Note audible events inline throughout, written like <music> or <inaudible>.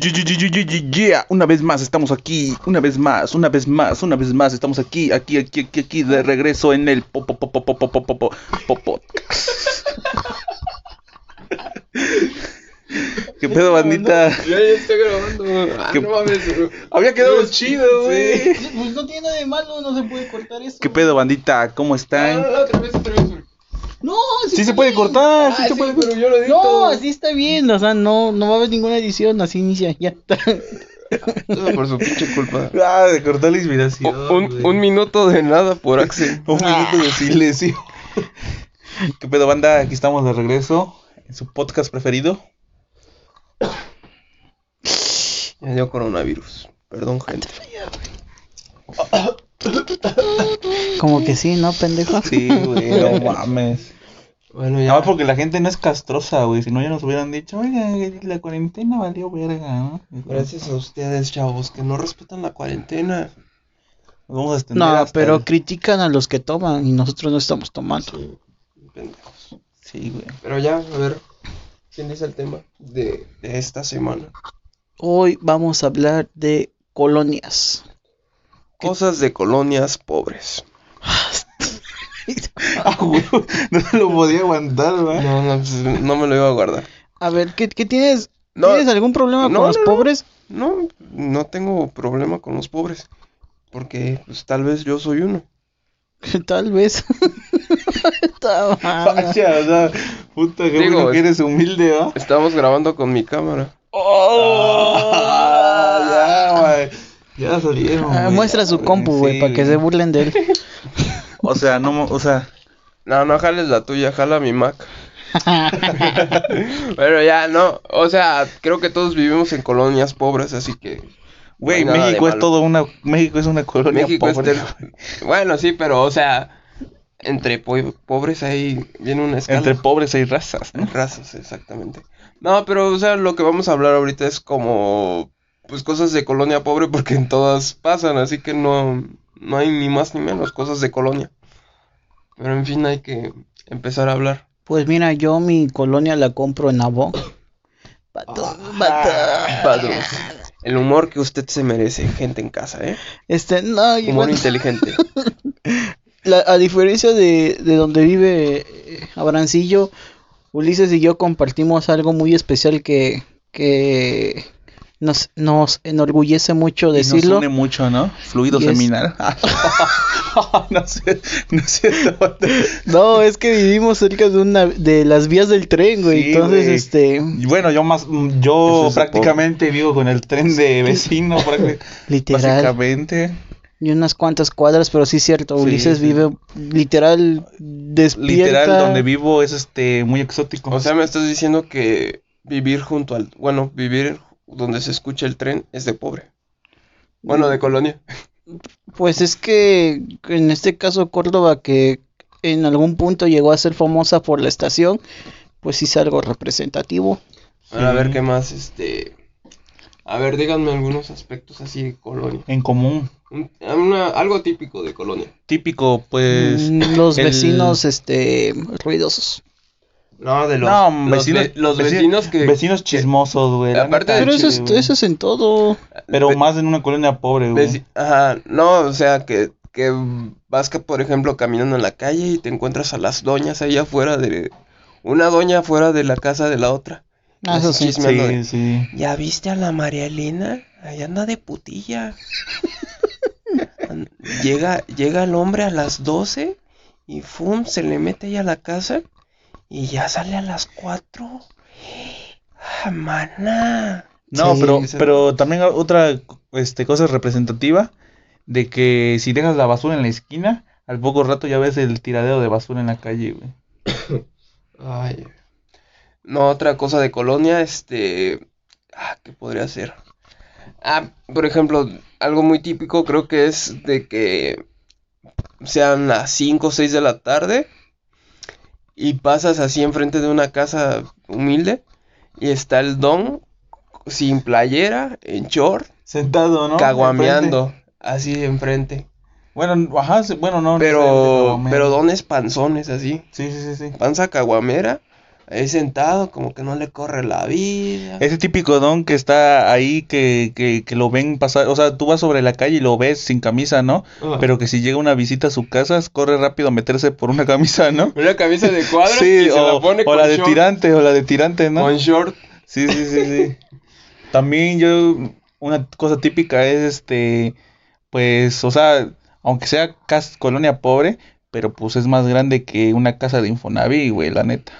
Yeah, una vez más estamos aquí, una vez más, una vez más, una vez más estamos aquí, aquí, aquí, aquí, aquí de regreso en el popo popo popo popo popo popo. ¿Qué pedo, bandita? Yo ya estoy grabando. Había quedado chido, güey. Pues no tiene nada de malo, no se puede cortar eso. ¿Qué pedo, bandita? ¿Cómo están? otra vez, otra vez. No, Sí se está puede bien. cortar, sí Ah, se sí, puede pero yo lo edito. No, así está bien, o sea, no, no va a haber ninguna edición, así inicia, ya está. <laughs> Todo por su pinche culpa. Ah, de cortar la inspiración. Un, güey. un minuto de nada por <laughs> Axel. Un minuto de silencio. <laughs> ¿Qué pedo, banda? Aquí estamos de regreso en su podcast preferido. Ya dio coronavirus. Perdón, gente. Como que sí, ¿no, pendejo? Sí, güey, no <laughs> mames. Bueno, Nada ya. más porque la gente no es castrosa, güey. Si no, ya nos hubieran dicho, oiga, la cuarentena valió verga, ¿no? Gracias a ustedes, chavos, que no respetan la cuarentena. Nos vamos a extender No, hasta pero el- critican a los que toman y nosotros no estamos tomando. Pendejos. Sí, güey. Pero ya, a ver. ¿Quién dice el tema de, de esta semana? Hoy vamos a hablar de colonias. Cosas de colonias pobres. <laughs> Ah, no lo podía aguantar, güey. No, no, pues, no me lo iba a guardar. A ver, ¿qué, qué tienes? No. ¿Tienes algún problema No, con los no, pobres? No, no tengo problema con los pobres. Porque, pues, tal vez yo soy uno. <laughs> Tal vez. <laughs> Está mal. Pacha, o sea, puta que Digo, bueno que eres humilde, ¿va? Estamos grabando con mi cámara. Ah, ya, salieron. Ah, muestra su compu, güey, Sí, para que se burlen de él. <laughs> O sea, no, o sea, No, no jales la tuya, jala mi Mac. <laughs> Pero ya, no. O sea, creo que todos vivimos en colonias pobres, así que. güey, no hay México es todo una, México es una colonia México es pobre. ter- Bueno, sí, pero, o sea, entre po- pobres ahí viene una escala. Entre pobres hay razas, ¿no? razas, exactamente. No, pero, o sea, lo que vamos a hablar ahorita es como, pues, cosas de colonia pobre, porque en todas pasan, así que no, no hay ni más ni menos cosas de colonia. Pero, en fin, hay que empezar a hablar. Pues mira, yo mi colonia la compro en Avon. Vato, vato. Padre, El humor que usted se merece, gente en casa, ¿eh? Este, no, Humor inteligente. <laughs> la- a diferencia de, de donde vive eh, Abrancillo, Ulises y yo compartimos algo muy especial que, que nos, nos enorgullece mucho Y nos decirlo. une mucho, ¿no? Fluido es- seminal. <laughs> <laughs> no sé, no es cierto. No, es que vivimos cerca de una de las vías del tren, güey. Sí, Entonces, güey. este, Y bueno, yo más, mm, yo es prácticamente vivo con el tren de <laughs> vecino, literal, básicamente. y unas cuantas cuadras, pero sí es cierto, Sí, Ulises sí. vive literal despierta. Literal, donde vivo es este muy exótico. O sea, me estás diciendo que vivir junto al... Bueno, vivir donde se escucha el tren es de pobre. Bueno, de colonia. Pues es que en este caso Córdoba, que en algún punto llegó a ser famosa por la estación, pues sí es algo representativo. Bueno, a ver qué más, este... A ver, díganme algunos aspectos así de colonia. en común. Un- una- algo típico de colonia. Típico, pues. Mm, los el- vecinos, este, ruidosos. No, de los, no, los, vecinos, ve- los veci- vecinos que... Vecinos chismosos, güey. Aparte Pero eso es, güey. eso es en todo. Pero ve- más en una colonia pobre, güey. veci- Ajá, no, o sea, que, que vas, que, por ejemplo, caminando en la calle y te encuentras a las doñas ahí afuera de... Una doña afuera de la casa de la otra. Ah, eso sí. de, Sí, sí. ¿Ya viste a la María Elena? Ahí anda de putilla. <laughs> Llega, llega el hombre a las 12 y ¡fum! se le mete ahí a la casa y ya sale a las 4. ¡Ah, mana! No, Sí, pero, pero también otra este, cosa representativa de que si dejas la basura en la esquina, al poco rato ya ves el tiradero de basura en la calle, güey. Ay. No, otra cosa de colonia, este... Ah, ¿qué podría ser? Ah, por ejemplo, algo muy típico creo que es de que sean las 5 o 6 de la tarde y pasas así enfrente de una casa humilde y está el don sin playera, en short, Sentado, ¿no? caguameando, así enfrente. Bueno, ajá, bueno, no. Pero, necesariamente pero dones panzones así, Sí, sí, sí, sí. panza caguamera, ahí sentado, como que no le corre la vida. Ese típico don que está ahí, que, que, que lo ven pasar, o sea, tú vas sobre la calle y lo ves sin camisa, ¿no? Ah. Pero que si llega una visita a su casa, corre rápido a meterse por una camisa, ¿no? <laughs> Una camisa de cuadros Sí, y se o, la pone o con la de short, tirante, o la de tirante, ¿no? Con short. Sí, sí, sí, sí. <laughs> También yo, una cosa típica es este, pues, o sea, aunque sea colonia pobre, pero pues es más grande que una casa de Infonavit, güey, la neta.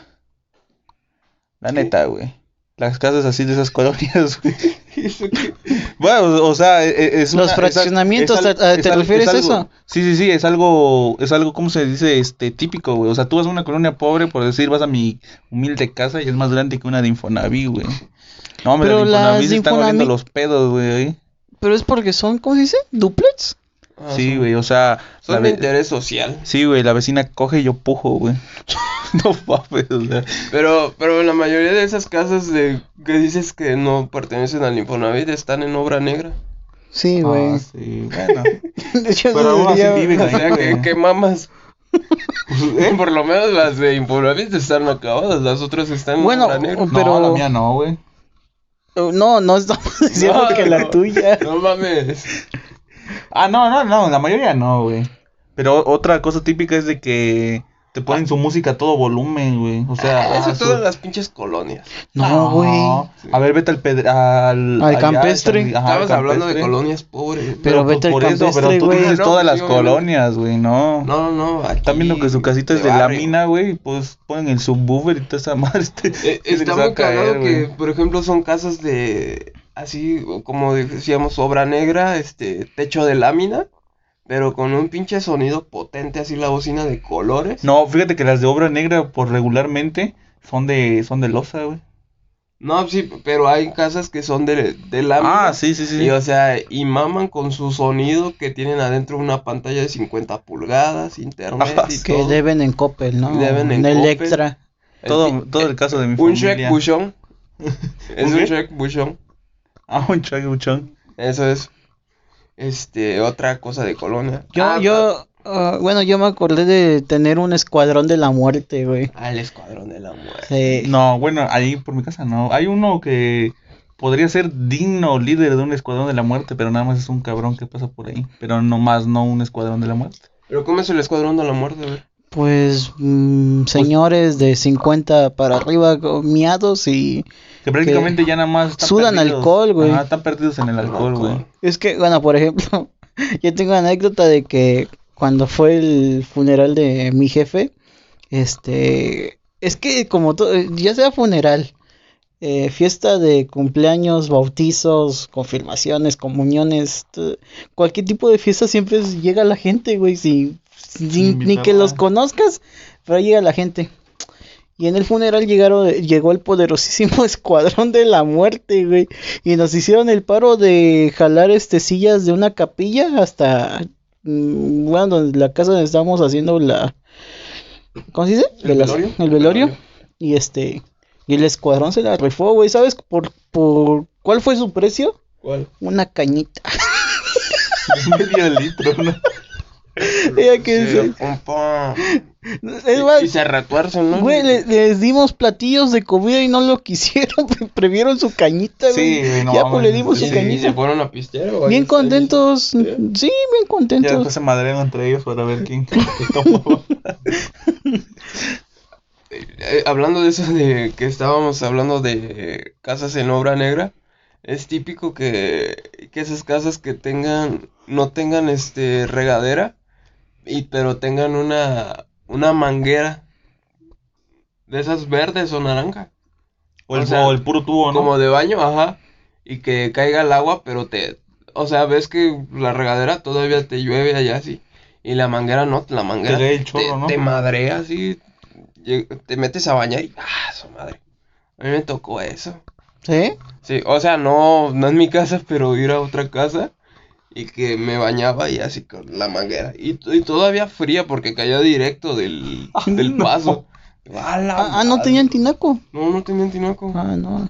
La neta, güey. Las casas así de esas <laughs> colonias, güey. Bueno, o, sea, e- e- es Los una- es al- fraccionamientos, es al- ¿te- te es al- refieres es a eso? Sí, sí, sí, es algo, es algo, ¿cómo se dice? Este, típico, güey. O sea, tú vas a una colonia pobre, por decir, vas a mi humilde casa y es más grande que una de Infonavit, güey. No, me Pero las Infonavit se están oliendo Infonavit- los pedos, güey. Pero es porque son, ¿cómo se dice? ¿Duplex? Ah, Sí, güey, o sea, la Son de interés social. sí, güey, la vecina coge y yo pujo, güey. <laughs> no mames, o sea. Pero, pero la mayoría de esas casas de que dices que no pertenecen al Infonavit están en obra negra. Sí, güey. Ah, sí, bueno. <laughs> De hecho, Pero así viven O sea, que, que mamas. <laughs> Por lo menos las de Infonavit están acabadas, las otras están Bueno, en obra negra. No, Pero- la mía no, güey. No, no estamos diciendo No, que la no. tuya. No mames. Ah, no, no, no, la mayoría no, güey. Pero otra cosa típica es de que te ponen su música a todo volumen, güey. O sea, Eso ah, su- todas las pinches colonias. No, güey. A ver, vete al pedre- al, Al campestre. Estabas hablando de campestre. colonias pobres. Pero vete al por eso, pero campestre, tú dices No, todas las colonias, güey, no. No, no, no. Aquí, Están viendo que su casita es de barrio. lámina, güey, y pues ponen el subwoofer y toda esa <laughs> madre. Eh, <laughs> está muy cagado que, por ejemplo, son casas de, así como decíamos, obra negra, este, techo de lámina, pero con un pinche sonido potente, así la bocina de colores. No, fíjate que las de obra negra, por regularmente, son de, son de losa, güey. No, sí, pero hay casas que son de, de lámina. Ah, sí, sí, sí. Y o sea, y maman con su sonido que tienen adentro una pantalla de 50 pulgadas, internet Ah, y Que todo. deben en Coppel, ¿no? Deben en en Coppel. Electra. todo, El- todo el caso de mi Un familia. Shrek buchón. <laughs> es ¿Un un? Shrek buchón. <laughs> Ah, un buchón. Eso es. Este, otra cosa de colonia. Yo, Ah, yo, ah, bueno, yo me acordé de tener un escuadrón de la muerte, güey. Al escuadrón de la muerte. Sí. No, bueno, ahí por mi casa no. Hay uno que podría ser digno líder de un escuadrón de la muerte, pero nada más es un cabrón que pasa por ahí. Pero no más, no un escuadrón de la muerte. Pero ¿cómo es el escuadrón de la muerte, güey? Pues, mm, señores de 50 para arriba miados y... Que prácticamente ya nada más están Sudan perdidos. alcohol, güey. Ajá, están perdidos en el alcohol, güey. Es que, bueno, por ejemplo, <laughs> yo tengo anécdota de que cuando fue el funeral de mi jefe, este, es que como todo, ya sea funeral, eh, fiesta de cumpleaños, bautizos, confirmaciones, comuniones, cualquier tipo de fiesta siempre llega la gente, güey, si, sin- ni que los conozcas, pero ahí llega la gente. Y en el funeral llegaron, llegó el poderosísimo <laughs> escuadrón de la muerte, güey. Y nos hicieron el paro de jalar este sillas de una capilla hasta mm, bueno, la casa donde estábamos haciendo la ¿cómo se dice? ¿El velorio? el velorio. Y este y el escuadrón se la rifó, güey. ¿Sabes por por cuál fue su precio? ¿Cuál? Una cañita. <laughs> Medio litro, ¿no? Ella que Sí, es- pum, pum. es más, Y se retuercen, ¿no? Güey, les dimos platillos de comida y no lo quisieron, <laughs> previeron su cañita, güey. Sí, no ya pues le dimos Sí, su y cañita. se fueron a pistear, güey. Bien contentos, sí, bien Ya contentos. después se madrean entre ellos para ver quién <laughs> <laughs> tomó. Eh, hablando de eso de que estábamos hablando de casas en obra negra, es típico que, que esas casas que tengan, no tengan este regadera, y pero tengan una, una manguera de esas verdes o naranja, O el, O sea, o el puro tubo, ¿no? como de baño, ajá, y que caiga el agua, pero te, o sea, ves que la regadera todavía te llueve allá así, y la manguera no, la manguera cae el chorro, ¿no? te madrea así, te metes a bañar y, ah, su madre, a mí me tocó eso. ¿Sí? Sí, o sea, no, no en mi casa, pero ir a otra casa y que me bañaba y así con la manguera. Y, y todavía fría porque caía directo del, del no. paso. Ah, ah, no tenían tinaco. No, no tenían tinaco. Ah, no.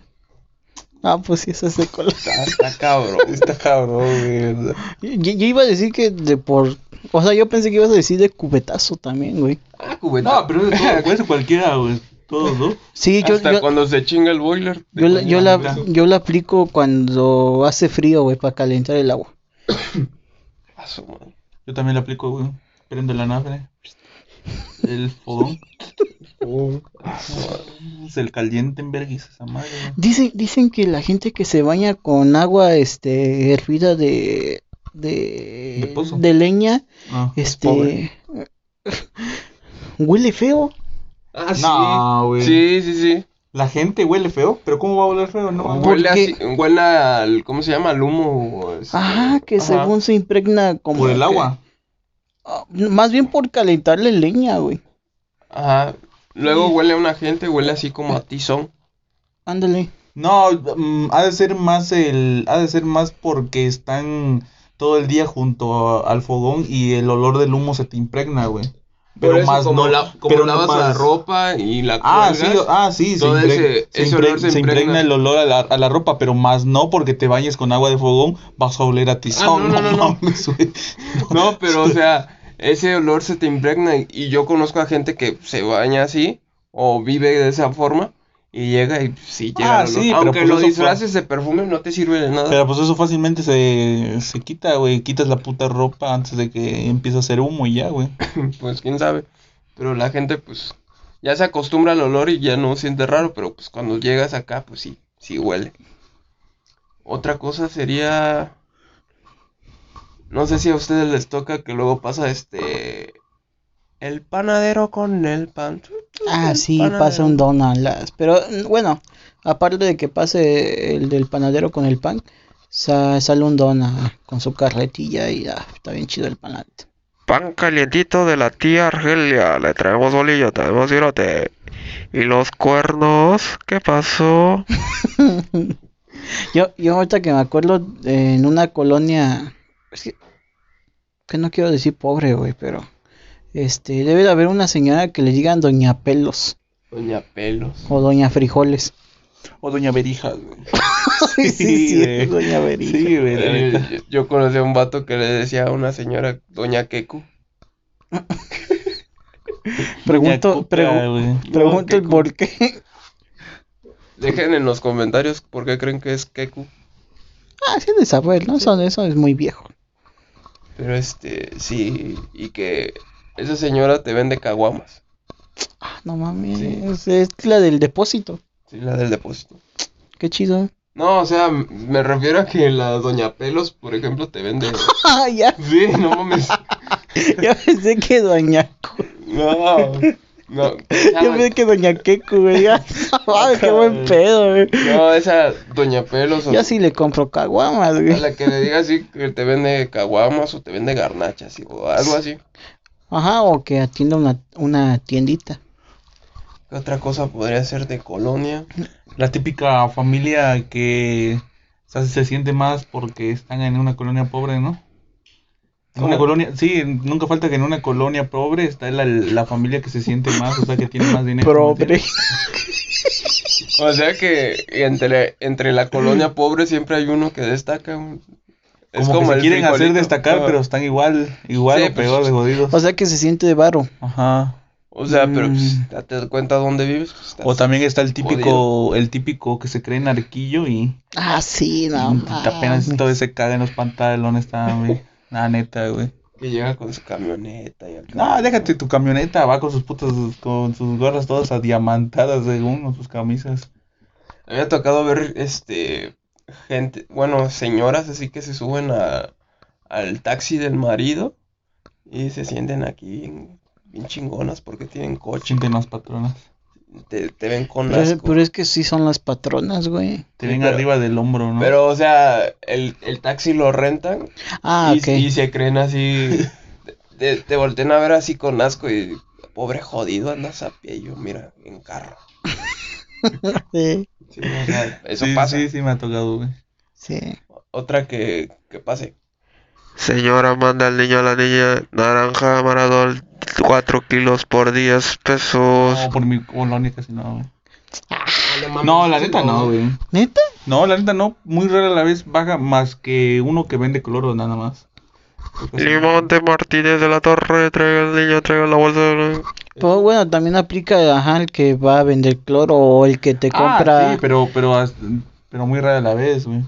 Ah, pues sí, ese es de color. Está, está cabrón. <laughs> Está cabrón, güey. ¿verdad? Yo, yo iba a decir que de por. O sea, yo pensé que ibas a decir de cubetazo también, güey. Ah, cubeta. No, pero es de todo, cualquiera, güey. Todos, ¿no? Sí, yo, Hasta yo, cuando se chinga el boiler. yo, la, yo, la, yo la aplico cuando hace frío, güey, para calentar el agua. <coughs> Yo también lo aplico, güey. Prendo la nafre. El fogón. <coughs> Oh, Es el caliente en vergüenza esa madre. Dicen, dicen que la gente que se baña con agua este hervida de de, De pozo. de leña, Ah, es este pobre. <laughs> huele feo. Ah, sí. Sí, sí, sí. La gente huele feo, pero ¿cómo va a oler feo? No, ¿Por Huele así, huele al, ¿cómo se llama? Al humo. este, Ajá, que ajá. según se impregna como por el que- agua. Ah, más bien por calentarle leña, güey. Ajá. Luego huele a una gente, huele así como a tizón. Ándale. No, mm, ha de ser más el, ha de ser más porque están todo el día junto a- al fogón y el olor del humo se te impregna, güey. Pero más como, no, la- como pero lavas la ropa y la Ah, sí, ah, sí, se, todo impreg- ese- se ese impreg- olor se se impregna impregna. el olor a la, a la ropa, pero más no porque te bañes con agua de fogón, vas a oler a tizón. Ah, no, no, no, <laughs> no. No, pero o sea, ese olor se te impregna y yo conozco a gente que se baña así o vive de esa forma y llega y sí llega Ah, el olor. sí, pero Aunque pues lo fue- disfraces de perfume no te sirve de nada. Pero pues eso fácilmente se, se quita, güey. Quitas la puta ropa antes de que empiece a hacer humo y ya, güey. <laughs> Pues quién sabe. Pero la gente pues ya se acostumbra al olor y ya no siente raro, pero pues cuando llegas acá pues sí, sí huele. Otra cosa sería no sé si a ustedes les toca que luego pasa este el panadero con el pan. Ah, El sí, panadero. pasa un don a las. Pero mm, bueno, aparte de que pase el del panadero con el pan, sa- sale un don a- con su carretilla y ah, está bien chido el panadero. Pan calientito de la tía Argelia. Le traemos bolillo, traemos virote. ¿Y los cuernos? ¿Qué pasó? <laughs> Yo, yo ahorita que me acuerdo eh, en una colonia, es que, que no quiero decir pobre, güey, pero este debe de haber una señora que le digan Doña Pelos Doña Pelos. o Doña Frijoles. O Doña Berijas, güey. <laughs> sí, sí, güey. Doña Berija. Sí, güey. Eh, yo, yo conocí a un vato que le decía a una señora Doña Keku. <laughs> Pregunto, Doña Cuca, pregu- güey. pregunto el por qué. Dejen en los comentarios por qué creen que es Keku. Ah, sí de saber, ¿no? Eso, eso es muy viejo. Pero este, sí, y que esa señora te vende caguamas. Ah, no mames, es la del depósito. Sí, la del depósito. Qué chido. No, o sea, me refiero a que la Doña Pelos, por ejemplo, te vende. <laughs> Ah, ya, Sí, no mames. <laughs> ya pensé que Doña No, no. Yo pensé que Doña Keku, güey. ya. <laughs> Qué buen pedo, güey. No, esa Doña Pelos. o- Yo sí le compro caguamas, A güey. la que le diga así que te vende caguamas o te vende garnachas o algo así. Ajá, o que atienda una, una tiendita. ¿Qué otra cosa podría ser de colonia? La típica familia que o sea, se siente más porque están en una colonia pobre, ¿no? En una colonia, sí, nunca falta que en una colonia pobre está la, la familia que se siente más, o sea, que tiene más dinero. ¿me Pobre. <laughs> O sea que entre, entre la colonia pobre siempre hay uno que destaca. Es Como, como, que se quieren hacer destacar, pero están igual, igual Sí, o pues, peor de jodidos. O sea que se siente de varo. Ajá. O sea, pero Mm. pues, date cuenta dónde vives. pues, estás- O también está el típico, jodido. el típico que se cree narquillo y, Ah, sí, no. y apenas todo se caga en los pantalones, está, güey. <laughs> La neta, güey. Que llega con su camioneta y acá. No, déjate tu camioneta, va con sus putas, con sus gorras todas adiamantadas según o sus camisas. A mí me ha tocado ver, este, gente, bueno, señoras así que se suben a, al taxi del marido y se sienten aquí bien, bien chingonas porque tienen coche. Sienten las patronas. Te, te ven con Pero, asco. pero es que sí son las patronas, güey. Te Sí, ven pero- arriba del hombro, ¿no? Pero, o sea, el, el taxi lo rentan Ah, y, ok. y se creen así, te, te voltean a ver así con asco y, pobre jodido, andas a pie, y yo, mira, en carro. <laughs> Sí, Sí, o sea, eso sí, pasa. Sí, sí me ha tocado, güey. sí. Otra que, que pase. Señora, manda al niño a la niña naranja maradol 4 kilos por 10 pesos. No, por mi colonia casi no, güey. No, No, la neta no, güey. ¿Neta? No, la neta no. Muy rara la vez baja más que uno que vende color nada más. Limón de Martínez de la Torre, traiga al niño, traiga la bolsa. Pero bueno, también aplica ajá, el que va a vender cloro o el que te compra. Ah, sí, pero, pero, pero muy rara a la vez, güey.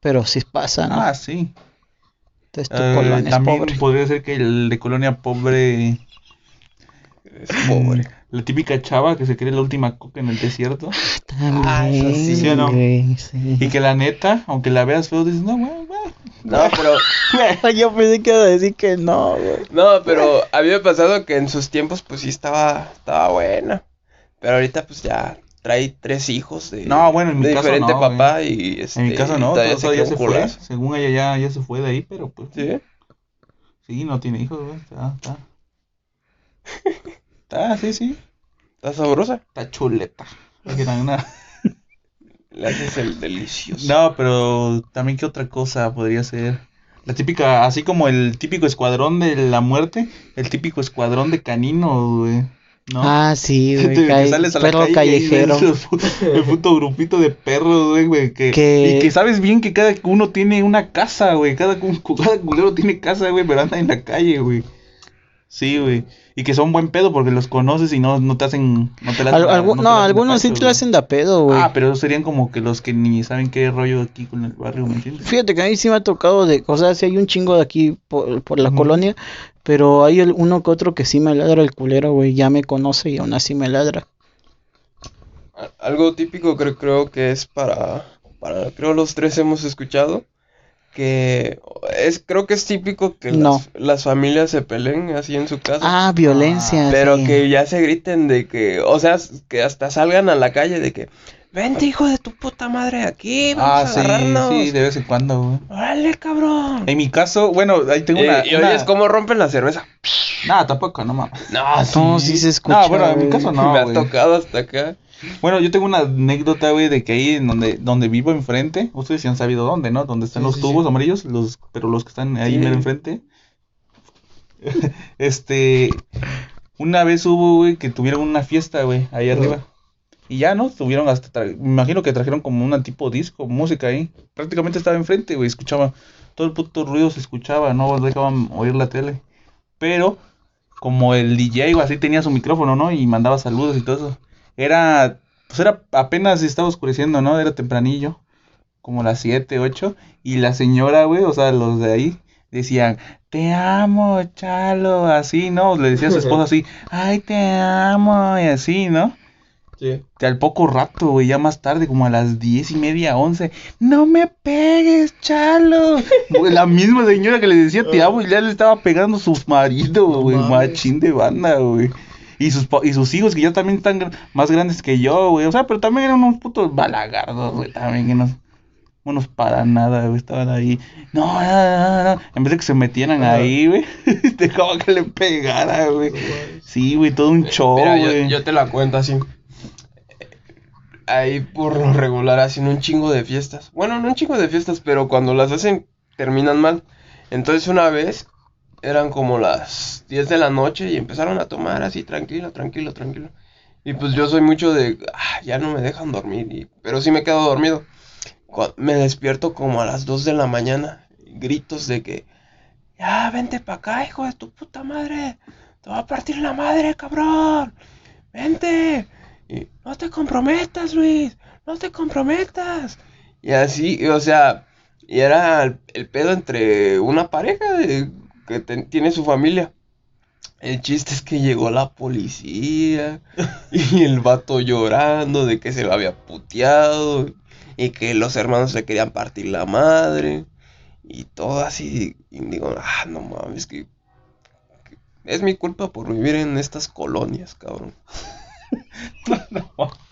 Pero sí pasa, ¿no? Ah, sí. Entonces tu Eh, colonia es también pobre. podría ser que el de colonia pobre, Es pobre. la típica chava que se cree la última coca en el desierto. <laughs> También, Ah, sí. ¿Sí o no? sí. Y que la neta, aunque la veas feo, dices, no, güey. No, pero, <laughs> Yo pensé que iba a decir que no, güey. no, pero había pasado que en sus tiempos, pues sí estaba, estaba buena. Pero ahorita, pues ya trae tres hijos de, No, bueno, en mi de caso diferente no, güey. papá y este, En mi caso no, todavía todo, se fue. Según ella ya, ya se fue de ahí, pero pues ¿Sí? sí, no tiene hijos, güey. Está, está. <laughs> Está, sí, sí. ¿Está sabrosa? Está chuleta. Una- Le haces el delicioso. No, pero también qué otra cosa podría ser. La típica, así como el típico escuadrón de la muerte, el típico escuadrón de caninos, güey. ¿No? Ah, sí, <laughs> güey. Que sales a la perro calle callejero. el puto grupito de perros, güey, güey, que, Que- y que sabes bien que cada uno tiene una casa, güey, cada, cu- cada culero tiene casa, güey, pero anda en la calle, güey. Sí, güey. Y que son buen pedo porque los conoces y no, no te hacen, no te la Al- no, la hacen de algunos sí te lo hacen de a pedo, güey. Ah, pero esos serían como que los que ni saben qué rollo aquí con el barrio, ¿me entiendes? Fíjate que a mí sí me ha tocado de, o sea, sí hay un chingo de aquí por, por la colonia, pero hay el- uno que otro que sí me ladra el culero, güey, ya me conoce y aún así me ladra. Algo típico creo, creo que es para, para, creo los tres hemos escuchado, que es, creo que es típico que No. las, las familias se peleen así en su casa, Ah, violencia. pero sí. que ya se griten de que, o sea, que hasta salgan a la calle de que, vente hijo de tu puta madre aquí, vamos Ah, a sí, agarrarnos, sí, de vez en cuando, güey. órale cabrón. En mi caso, bueno, ahí tengo Eh, una... y una- oyes cómo rompen la cerveza. Nah, tampoco, no mames. No, No, sí se escucha. No, bueno, en mi caso no, <laughs> me ha tocado hasta acá. Bueno, yo tengo una anécdota, güey, de que ahí en donde, donde vivo enfrente, ustedes sí han sabido dónde, ¿no? Donde están Sí, los sí, tubos sí. amarillos, los, pero los que están ahí mero enfrente. <laughs> este, una vez hubo, güey, que tuvieron una fiesta, güey, ahí arriba. Y ya, ¿no? Tuvieron hasta, me imagino que trajeron como una tipo disco, música ahí. Prácticamente estaba enfrente, güey, escuchaba, todo el puto ruido se escuchaba, no dejaban oír la tele. Pero, como el DJ o así tenía su micrófono, ¿no? Y mandaba saludos y todo eso. Era, pues era apenas estaba oscureciendo, ¿no? Era tempranillo, como las 7, 8. Y la señora, güey, o sea, los de ahí, decían, te amo, chalo, así, ¿no? Le decía a su esposa así, ay, te amo, y así, ¿no? Sí. Al poco rato, güey, ya más tarde, como a las diez y media, once, no me pegues, chalo. La misma señora que le decía te amo y ya le estaba pegando su marido, No güey, mames. machín de banda, güey. Y sus, y sus hijos que ya también están más grandes que yo, güey. O sea, pero también eran unos putos balagardos, güey, también que no, unos para nada, güey, estaban ahí. No, no, no, no. En vez de que se metieran ahí, güey, <laughs> dejaba que le pegara, güey. Sí, güey, todo un show, Mira, yo, güey. yo te la cuento así. Ahí por lo regular hacen un chingo de fiestas. Bueno, no un chingo de fiestas, pero cuando las hacen terminan mal. Entonces una vez eran como las 10 de la noche y empezaron a tomar así tranquilo, tranquilo, tranquilo. Y pues yo soy mucho de, "Ah, ya no me dejan dormir, y- pero sí me quedo dormido. Me despierto como a las 2 de la mañana, gritos de que, ya vente pa' acá, hijo de tu puta madre, te va a partir la madre, cabrón, vente, y no te comprometas, Luis, no te comprometas. Y así, o sea, y era el, el pedo entre una pareja de- que tiene su familia. El chiste es que llegó la policía <laughs> y el vato llorando de que se lo había puteado y que los hermanos le querían partir la madre y todo así. Y digo, ah, no mames, que, que es mi culpa por vivir en estas colonias, cabrón. <laughs>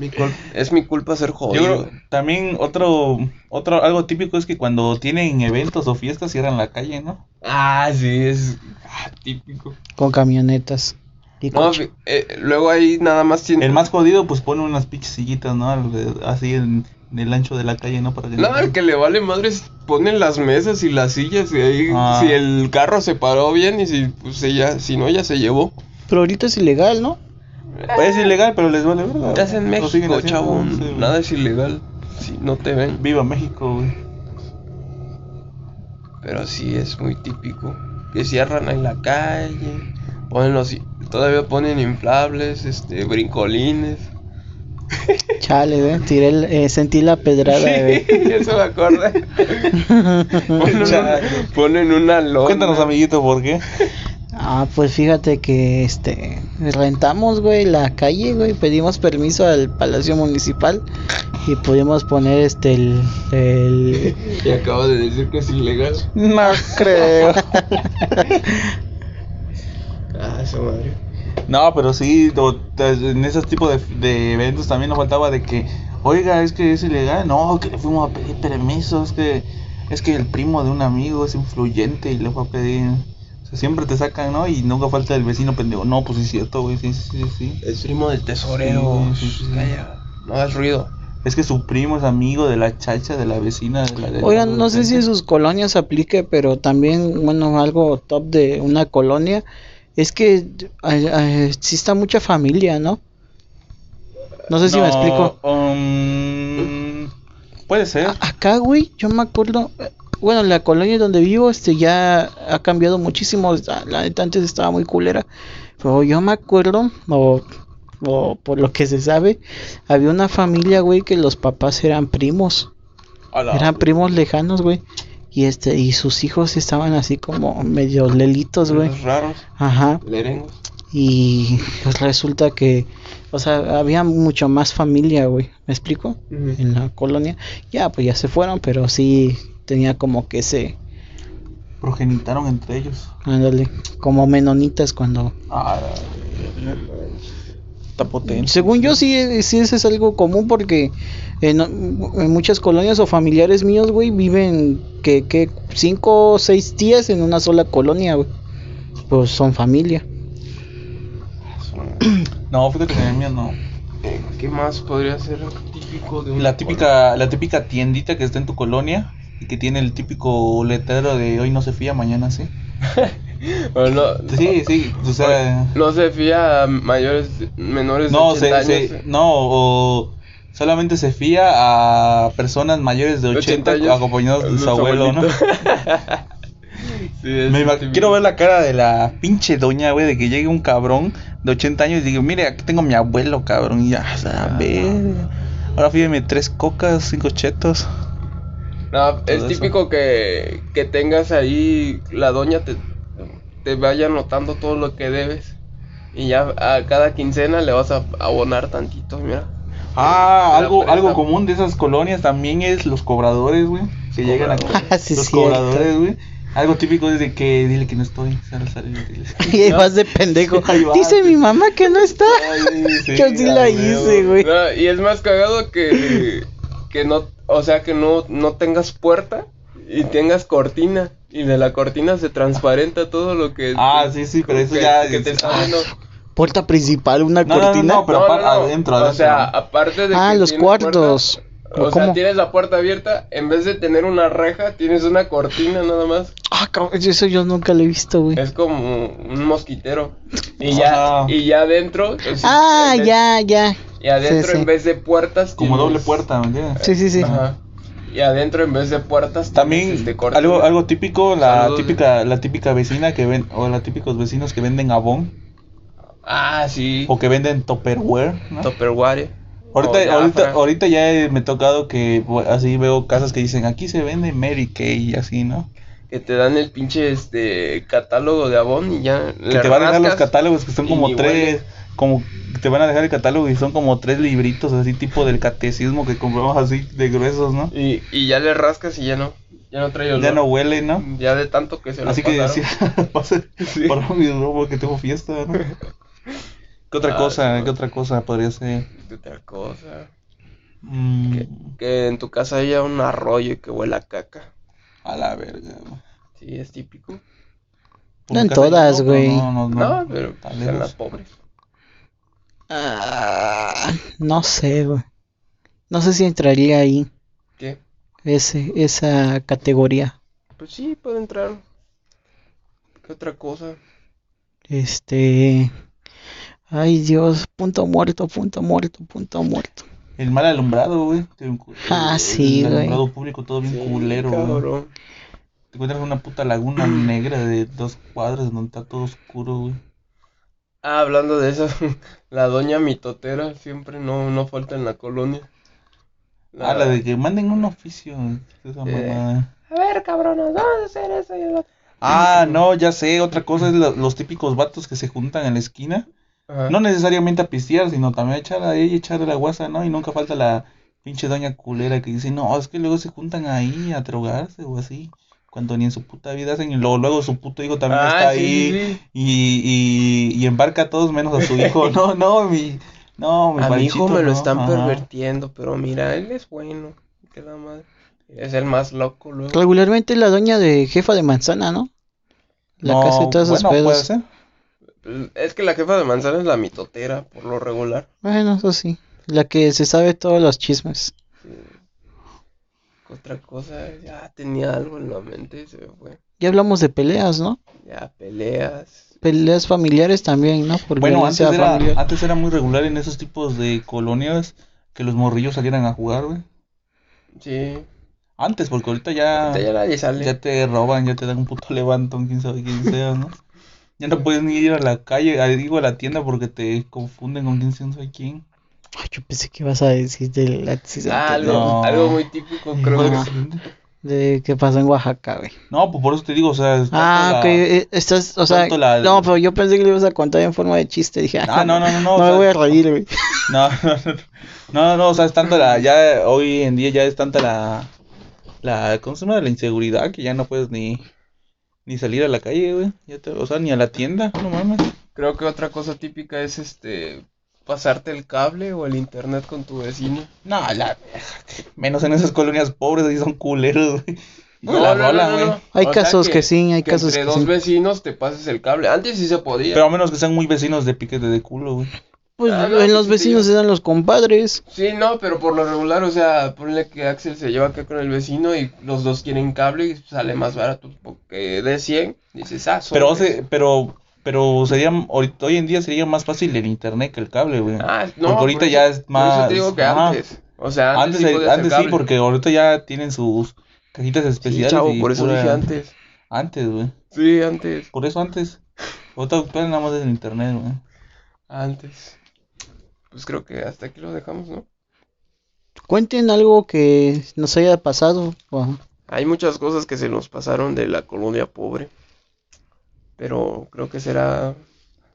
Mi es mi culpa ser Yo jodido. creo también otro, otro, algo típico es que cuando tienen eventos o fiestas cierran la calle, ¿no? Ah, sí, es ah, típico. Con camionetas. Y No, eh, luego ahí nada más tiene. El más jodido pues pone unas pinches sillitas, ¿no? Así en, en el ancho de la calle, ¿no? Para que No, el que le vale madres pone las mesas y las sillas y ahí Ah. si el carro se paró bien y si pues ella, si no ya se llevó. Pero ahorita es ilegal, ¿no? Es ilegal, pero les vale verga. Estás en México, haciendo, chavo, sí, nada es ilegal si no te ven. Viva México, güey. Pero sí es muy típico que cierran en la calle, ponen los Todavía ponen inflables, este, brincolines. <laughs> Chale, güey. Tiré el- eh, sentí la pedrada, güey. <laughs> Eso me acuerda. <laughs> ponen, una, ponen una lona. Cuéntanos, amiguito, ¿por qué? Ah, pues fíjate que este rentamos, güey, la calle, güey, pedimos permiso al Palacio Municipal y pudimos poner este el, el... <laughs> Y acabo de decir que es ilegal. No creo. <laughs> Ah, esa madre. No, pero sí, en esos tipos de, de eventos también nos faltaba de que, oiga, es que es ilegal. No, que le fuimos a pedir permiso, es que, es que el primo de un amigo es influyente y le fue a pedir. Sea, siempre te sacan, ¿no? Y nunca falta el vecino pendejo. No, pues sí es cierto, güey, sí, sí, sí, sí. Es primo del tesorero. Sí, sí, sí. Calla. No hagas ruido. Es que su primo es amigo de la chacha, de la vecina. De la, de Oigan, no sé si en sus colonias aplique, pero también, bueno, algo top de una colonia es que exista mucha familia, ¿no? No sé si me explico. um, puede ser. A- Acá, güey, yo me acuerdo, bueno, la colonia donde vivo, este, ya ha cambiado muchísimo. La neta antes estaba muy culera, pero yo me acuerdo, o, o por lo que se sabe, había una familia, güey, que los papás eran primos, eran primos lejanos, güey, y este, y sus hijos estaban así como medio lelitos, güey, raros. ajá, Lerengos. y pues resulta que, o sea, había mucho más familia, güey, ¿me explico? en la colonia. Ya, pues ya se fueron, pero sí tenía como que ese, Progenitaron entre ellos. ándale, como menonitas cuando... Ah, está potente. Según yo sí, sí ese es algo común porque en, en muchas colonias o familiares míos, güey, viven que, que cinco o seis tías en una sola colonia, güey. Pues son familia. No, fíjate que en mío no. Eh, ¿Qué más podría ser típico de una La típica, la típica tiendita que está en tu colonia y que tiene el típico letrero de hoy no se fía, mañana sí. <laughs> Bueno, Sí, sí, o sea, no se fía a mayores, menores no, de se, 80 se- años. no, o solamente se fía a personas mayores de 80, 80 años. acompañados de su abuelo, ¿no? <laughs> Sí, Me quiero ver la cara de la pinche doña, güey, de que llegue un cabrón de 80 años y diga, mire, aquí tengo a mi abuelo, cabrón, y ya, a ver. Ahora fíjeme, tres cocas, cinco chetos. No, es típico que, que tengas ahí, la doña te, te vaya anotando todo lo que debes. Y ya a cada quincena le vas a abonar tantito, mira. Ah, algo, algo común de esas colonias también es los cobradores, güey. Que llegan a <laughs> Ah, sí, los cierto. cobradores, güey. Algo típico es de que dile que no estoy. Sale, sale, dile. Y ahí vas de pendejo. <laughs> Vas. Dice mi mamá que no está. Ay, sí, <laughs> Yo sí a la hice, güey. No, y es más cagado que, que no, o sea, que no, no tengas puerta y tengas cortina. Y de la cortina se transparenta todo lo que... Ah, sí, sí, pero eso que- ya que es- te está dando. Puerta principal, una No, no, no, cortina. no, pero apar- adentro, O adentro. sea, aparte de ah, que los cuartos. puerta, ¿O o sea, cómo? tienes la puerta abierta, en vez de tener una reja, tienes una cortina nada más. Ah, cabrón, eso yo nunca lo he visto, güey. Es como un mosquitero. Y Ah. ya, y ya adentro. Ah, ya, ya. Y adentro Sí, sí. en vez de puertas. como tienes- doble puerta, ¿me entiendes? Sí, sí, sí. Ajá. Y adentro en vez de puertas. También este, algo algo típico, la Saludos, típica la típica vecina que ven o los típicos vecinos que venden abón Ah, sí. o que venden Tupperware, ¿no? Tupperware. Ahorita, O ahorita, ahorita ya he- me ha tocado que así veo casas que dicen aquí se vende Mary Kay y así, ¿no? Que te dan el pinche este catálogo de Avon y ya. Que te van a dejar los catálogos que son como tres, huele. Como te van a dejar el catálogo y son como tres libritos así tipo del catecismo que compramos así de gruesos, ¿no? Y, y ya le rascas y ya no. Ya no trae olor. Ya no huele, ¿no? Ya de tanto que se lo Así que pasaron. decía, <laughs> pase Sí. para mi robo que tengo fiesta, ¿no? ¿Qué otra Ah, cosa, no. qué otra cosa podría ser? De otra cosa. Mm, Que, que en tu casa haya un arroyo y que huela a caca. a la verga. güey. Sí, es típico. No en todas, güey. No, no, no. No, pero pues, en las pobres. Ah, no sé, güey. No sé si entraría ahí ¿Qué? ese, esa categoría. Pues sí, puede entrar. ¿Qué otra cosa? Este. Ay, Dios, punto muerto, punto muerto, punto muerto. El mal alumbrado, güey. El- Ah, el- sí, El güey. alumbrado público todo bien Sí, culero, güey. Te encuentras una puta laguna negra de dos cuadras donde está todo oscuro, güey. Ah, hablando de eso, <laughs> la doña mitotera siempre no, no falta en la colonia. Ah, la de que manden un oficio. Esa Eh. mamada. A ver, cabrones, vamos a hacer eso y otro. Ah, no, ya sé. Otra cosa es lo- los típicos vatos que se juntan en la esquina. Ajá. No necesariamente a pistear, sino también a echar ahí, echarle la guasa, ¿no? Y nunca falta la pinche doña culera que dice, no, es que luego se juntan ahí a drogarse o así. Cuando ni en su puta vida hacen, y luego, luego su puto hijo también Ah, está sí, ahí. sí. Y, y, y embarca a todos menos a su hijo. <laughs> No, no, mi, no, mi A mi hijo me lo están ajá. pervertiendo, pero mira, él es bueno. Que la madre. Es el más loco luego. Regularmente la doña de jefa de manzana, ¿no? La No, que hace todos esos bueno, puede pedos. ser. Es que la jefa de manzana es la mitotera, por lo regular. Bueno, eso sí. La que se sabe todos los chismes. Sí. Otra cosa, ya tenía algo en la mente y se me fue. Ya hablamos de peleas, ¿no? Ya peleas. Peleas familiares también, ¿no? Por Bueno, antes era, familiar. antes era muy regular en esos tipos de colonias que los morrillos salieran a jugar, güey. Sí. Antes, porque ahorita ya, Ahorita ya nadie sale. ya te roban, ya te dan un puto levantón, quién sabe quién seas, ¿no? Ya no puedes ni ir a la calle, a- digo a la tienda porque te confunden con quién sabe quién. Ay, yo pensé que ibas a decir del Ah, accidente algo, No. algo muy típico, creo No. que de que pasó en Oaxaca, güey. No, pues por eso te digo, o sea, Ah, ok, la- eh, estás, o sea, la- no, pero yo pensé que lo ibas a contar en forma de chiste, dije, Ah, no, no, no, no, <laughs> no me sea, voy a reír, güey. <laughs> No, no, no, no, no, o sea, es tanta la, ya hoy en día ya es tanta la, la, ¿cómo se llama? La inseguridad que ya no puedes ni, ni salir a la calle, güey, ya te- o sea, ni a la tienda, no mames. Creo que otra cosa típica es este pasarte el cable o el internet con tu vecino. No, la, menos en esas colonias pobres, ahí son culeros, güey. No, la no, no, rola, no, güey. no. Hay O sea casos que, sí, hay que casos entre que dos sí. vecinos te pases el cable. Antes sí se podía. Pero a menos que sean muy vecinos de piquete de culo, güey. Pues Ah, no, en los vecinos sí. eran los compadres. Sí, no, pero por lo regular, o sea, ponle que Axel se lleva acá con el vecino y los dos quieren cable y sale más barato. Porque de 100, dices, ah, Pero, sobres. hace- pero, pero sería, hoy en día sería más fácil el internet que el cable, güey. Ah, no, porque ahorita por ya es por eso más- te digo que ajá. antes. O sea, antes, Antes, sí antes sí, porque ahorita ya tienen sus cajitas Sí, especiales chavo, y por eso pura- dije antes. Antes, güey. Sí, antes. Por eso antes. Ahorita actual nada más es el internet, güey. Antes. Pues creo que hasta aquí lo dejamos, ¿no? Cuenten algo que nos haya pasado. Hay muchas cosas que se nos pasaron de la colonia pobre. Pero creo que será.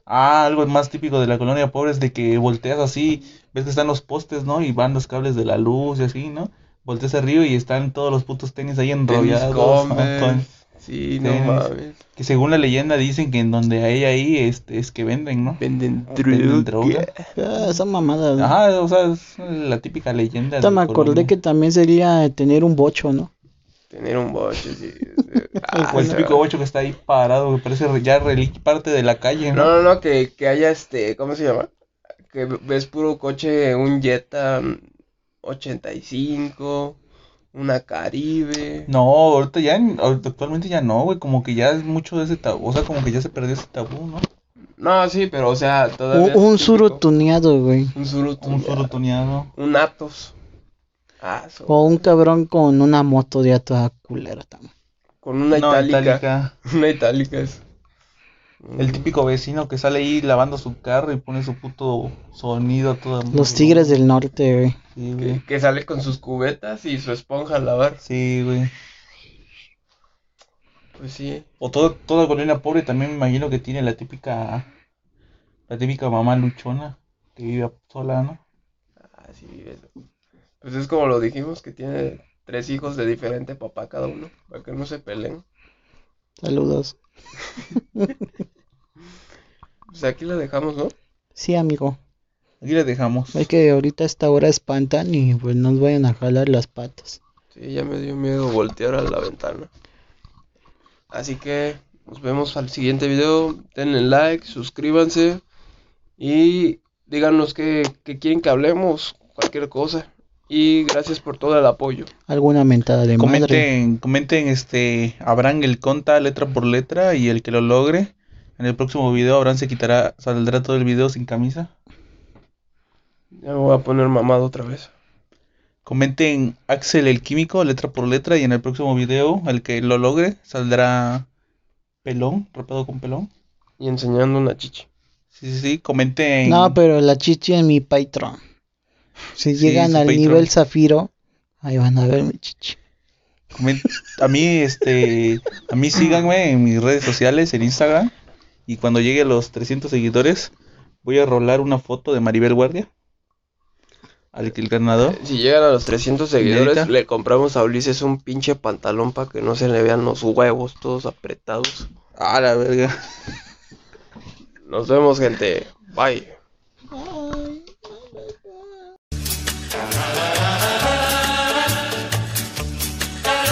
Ah, algo más típico de la colonia pobre es de que volteas así, ves que están los postes, ¿no? Y van los cables de la luz y así, ¿no? Volteas arriba y están todos los putos tenis ahí enrollados. Con- Sí, no mames. Que según la leyenda dicen que en donde hay ahí este, es que venden, ¿no? Venden Venden droga. Ah, esa mamada. ¿no? Ajá, o sea, es la típica leyenda. De me acordé colonia. que también sería tener un bocho, ¿no? Tener un boche, sí. Ah, <laughs> O el no. típico bocho que está ahí parado, que parece ya reliquia parte de la calle, No, ¿no? no, no, que, que haya este, ¿cómo se llama? Que ves puro coche, un Jetta mm, 85, una Caribe. No, ahorita ya, actualmente ya no, güey, como que ya es mucho de ese tabú, o sea, como que ya se perdió ese tabú, ¿no? No, sí, pero o sea, Un, todavía un tuneado, güey. Un suru Un solo tuneado. Un Atos. Ah, so- O un cabrón con una moto de toda culera también. con una No, itálica. itálica. <laughs> Una itálica es. El típico vecino que sale ahí lavando su carro y pone su puto sonido a toda Los tigres del norte, güey. Sí, Que, güey. que sale con sus cubetas y su esponja a lavar. Sí, güey. Pues sí. O todo, toda colonia pobre también me imagino que tiene la típica, la típica mamá luchona que vive sola, ¿no? Ah, sí, eso. Pues es como lo dijimos, que tiene tres hijos de diferente papá cada uno, para que no se peleen. Saludos. <laughs> Pues aquí la dejamos, ¿no? Sí, amigo. Aquí le dejamos. Es que ahorita a esta hora espantan y pues nos vayan a jalar las patas. Sí, ya me dio miedo voltear a la ventana. Así que nos vemos al siguiente video. Denle like, suscríbanse y díganos qué, qué quieren que hablemos, cualquier cosa. Y gracias por todo el apoyo. Alguna mentada de madre. Comenten, comenten este Abraham el conta letra por letra y el que lo logre. En el próximo video Abraham se quitará, saldrá todo el video sin camisa. Ya me voy a poner mamado otra vez. Comenten Axel el químico letra por letra y en el próximo video el que lo logre saldrá pelón, rapado con pelón. Y enseñando una chichi. Sí, sí, sí, comenten. No, pero la chichi en mi Patreon. Si llegan al Patreon. nivel zafiro, ahí van a ver mi chichi. A mí, este, a mí síganme en mis redes sociales, en Instagram. Y cuando llegue a los 300 seguidores, voy a rolar una foto de Maribel Guardia. Al que el ganador. Si llegan a los 300 seguidores, le compramos a Ulises un pinche pantalón para que no se le vean los huevos todos apretados. A la verga. Nos vemos, gente. Bye.